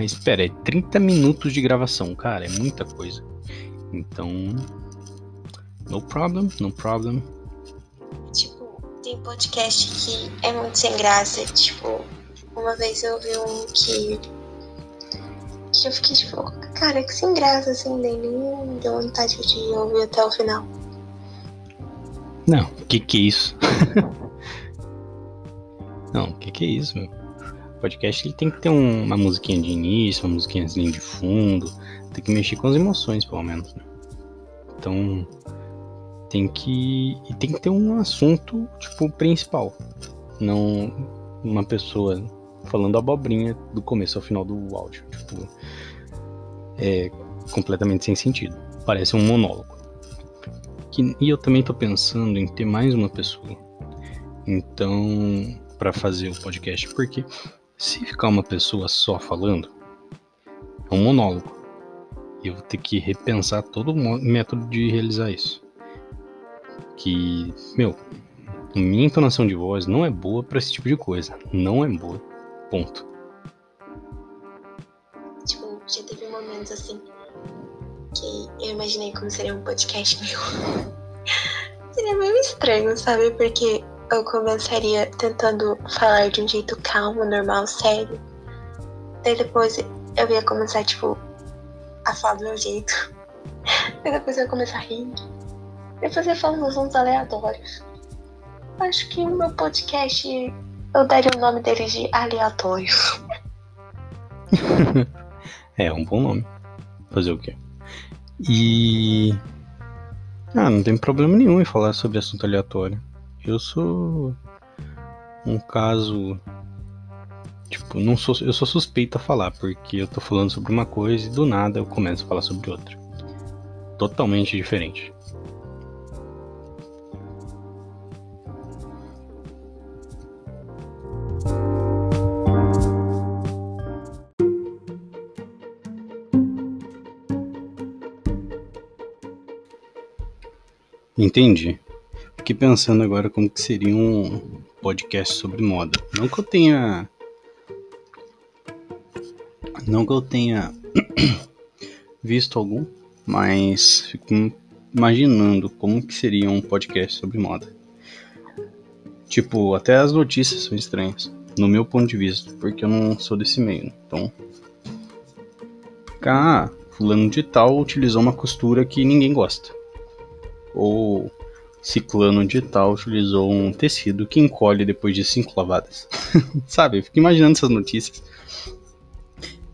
Mas espera, é 30 minutos de gravação, cara, é muita coisa. Então, no problem, no problem. Tipo, tem podcast que é muito sem graça. Tipo, uma vez eu vi um que. que eu fiquei tipo, cara, que sem graça, assim, nem, deu vontade de ouvir até o final. Não, que que é isso? Não, que que é isso, meu? Podcast ele tem que ter um, uma musiquinha de início, uma musiquinha de fundo, tem que mexer com as emoções, pelo menos. Né? Então, tem que e tem que ter um assunto tipo principal, não uma pessoa falando abobrinha do começo ao final do áudio, tipo é completamente sem sentido. Parece um monólogo. Que, e eu também tô pensando em ter mais uma pessoa. Então, para fazer o podcast, porque se ficar uma pessoa só falando, é um monólogo. E eu vou ter que repensar todo o método de realizar isso. Que, meu, minha entonação de voz não é boa para esse tipo de coisa. Não é boa. Ponto. Tipo, já teve momentos assim que eu imaginei como seria um podcast meu. seria meio estranho, sabe? Porque eu começaria tentando falar de um jeito calmo, normal, sério. Daí depois eu ia começar, tipo, a falar do meu jeito. Daí depois eu ia começar a rir. Depois eu ia falar uns assuntos aleatórios. Acho que o meu podcast eu daria o nome dele de aleatório. é, um bom nome. Fazer o quê? E. Ah, não tem problema nenhum em falar sobre assunto aleatório. Eu sou um caso tipo, não sou eu sou suspeito a falar porque eu tô falando sobre uma coisa e do nada eu começo a falar sobre outra. Totalmente diferente. Entendi fiquei pensando agora como que seria um podcast sobre moda. Não que eu tenha. Não que eu tenha visto algum, mas fico imaginando como que seria um podcast sobre moda. Tipo, até as notícias são estranhas, no meu ponto de vista, porque eu não sou desse meio. Né? Então, ah, fulano de tal utilizou uma costura que ninguém gosta. Ou ciclano de tal utilizou um tecido que encolhe depois de cinco lavadas. Sabe, eu fico imaginando essas notícias.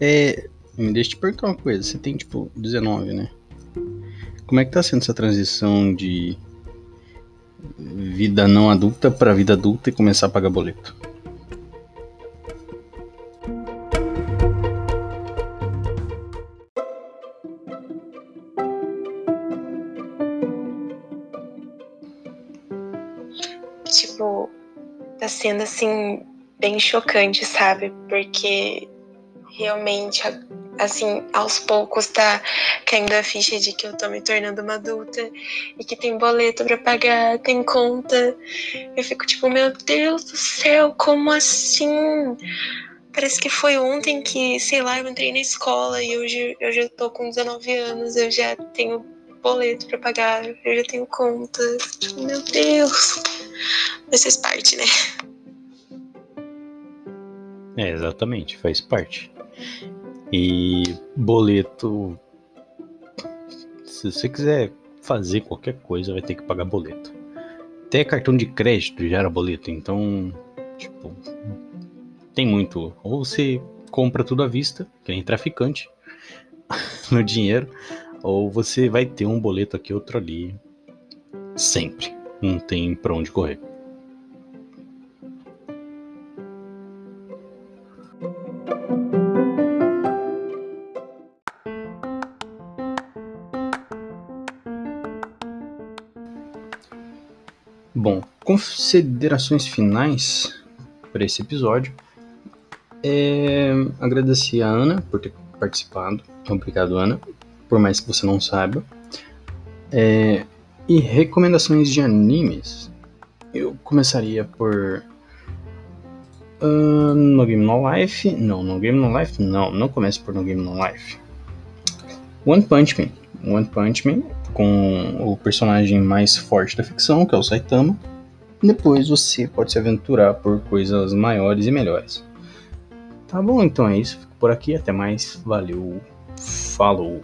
É, me deixa te perguntar uma coisa, você tem tipo 19, né? Como é que tá sendo essa transição de vida não adulta para vida adulta e começar a pagar boleto? Sendo assim bem chocante, sabe? Porque realmente assim, aos poucos tá caindo a ficha de que eu tô me tornando uma adulta e que tem boleto para pagar, tem conta. Eu fico tipo, meu Deus do céu, como assim? Parece que foi ontem que, sei lá, eu entrei na escola e hoje eu já tô com 19 anos, eu já tenho boleto para pagar, eu já tenho conta. Tipo, meu Deus. Mas faz parte, né? É, exatamente, faz parte. E boleto. Se você quiser fazer qualquer coisa, vai ter que pagar boleto. Até cartão de crédito já era boleto, então, tipo, tem muito. Ou você compra tudo à vista, que nem traficante, no dinheiro, ou você vai ter um boleto aqui, outro ali, sempre. Não tem pra onde correr. Bom, considerações finais para esse episódio. É agradecer a Ana por ter participado. Obrigado, Ana. Por mais que você não saiba. É, e recomendações de animes. Eu começaria por. Uh, no Game No Life. Não, no Game No Life não. Não comece por No Game No Life. One Punch Man. One Punch Man com o personagem mais forte da ficção, que é o Saitama. Depois você pode se aventurar por coisas maiores e melhores. Tá bom, então é isso. Fico por aqui. Até mais. Valeu. Falou.